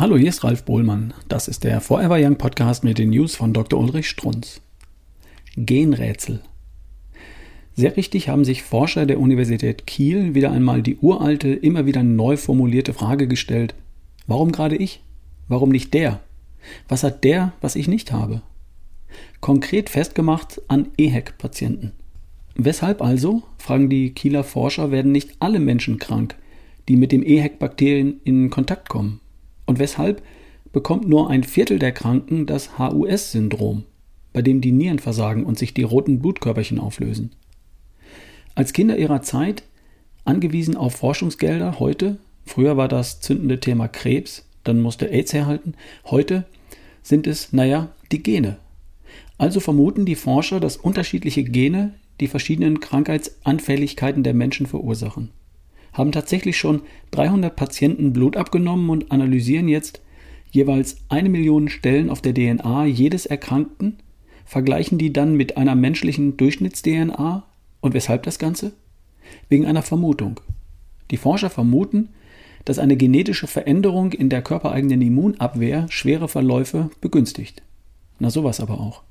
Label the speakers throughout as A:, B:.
A: Hallo, hier ist Ralf Bohlmann. Das ist der Forever Young Podcast mit den News von Dr. Ulrich Strunz. Genrätsel. Sehr richtig haben sich Forscher der Universität Kiel wieder einmal die uralte, immer wieder neu formulierte Frage gestellt: Warum gerade ich? Warum nicht der? Was hat der, was ich nicht habe? Konkret festgemacht an EHEC-Patienten. Weshalb also, fragen die Kieler Forscher, werden nicht alle Menschen krank, die mit dem EHEC-Bakterien in Kontakt kommen? Und weshalb bekommt nur ein Viertel der Kranken das HUS-Syndrom, bei dem die Nieren versagen und sich die roten Blutkörperchen auflösen? Als Kinder ihrer Zeit, angewiesen auf Forschungsgelder, heute, früher war das zündende Thema Krebs, dann musste AIDS herhalten, heute sind es, naja, die Gene. Also vermuten die Forscher, dass unterschiedliche Gene die verschiedenen Krankheitsanfälligkeiten der Menschen verursachen haben tatsächlich schon 300 Patienten Blut abgenommen und analysieren jetzt jeweils eine Million Stellen auf der DNA jedes Erkrankten, vergleichen die dann mit einer menschlichen Durchschnitts-DNA. Und weshalb das Ganze? Wegen einer Vermutung. Die Forscher vermuten, dass eine genetische Veränderung in der körpereigenen Immunabwehr schwere Verläufe begünstigt. Na sowas aber auch.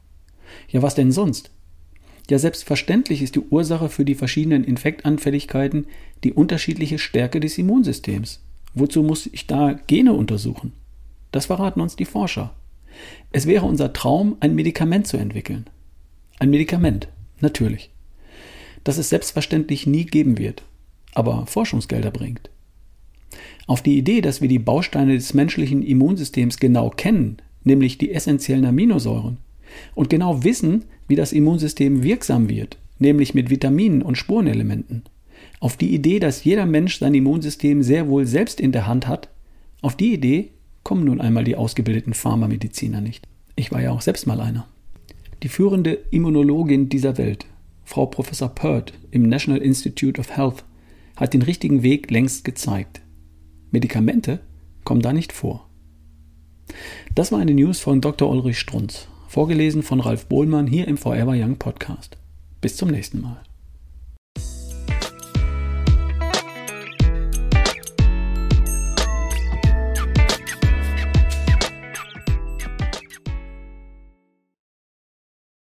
A: Ja, was denn sonst? Ja, selbstverständlich ist die Ursache für die verschiedenen Infektanfälligkeiten die unterschiedliche Stärke des Immunsystems. Wozu muss ich da Gene untersuchen? Das verraten uns die Forscher. Es wäre unser Traum, ein Medikament zu entwickeln. Ein Medikament, natürlich. Das es selbstverständlich nie geben wird, aber Forschungsgelder bringt. Auf die Idee, dass wir die Bausteine des menschlichen Immunsystems genau kennen, nämlich die essentiellen Aminosäuren, und genau wissen, wie das Immunsystem wirksam wird, nämlich mit Vitaminen und Spurenelementen. Auf die Idee, dass jeder Mensch sein Immunsystem sehr wohl selbst in der Hand hat, auf die Idee kommen nun einmal die ausgebildeten Pharmamediziner nicht. Ich war ja auch selbst mal einer. Die führende Immunologin dieser Welt, Frau Professor Pert im National Institute of Health, hat den richtigen Weg längst gezeigt. Medikamente kommen da nicht vor. Das war eine News von Dr. Ulrich Strunz. Vorgelesen von Ralf Bohlmann hier im Forever Young Podcast. Bis zum nächsten Mal.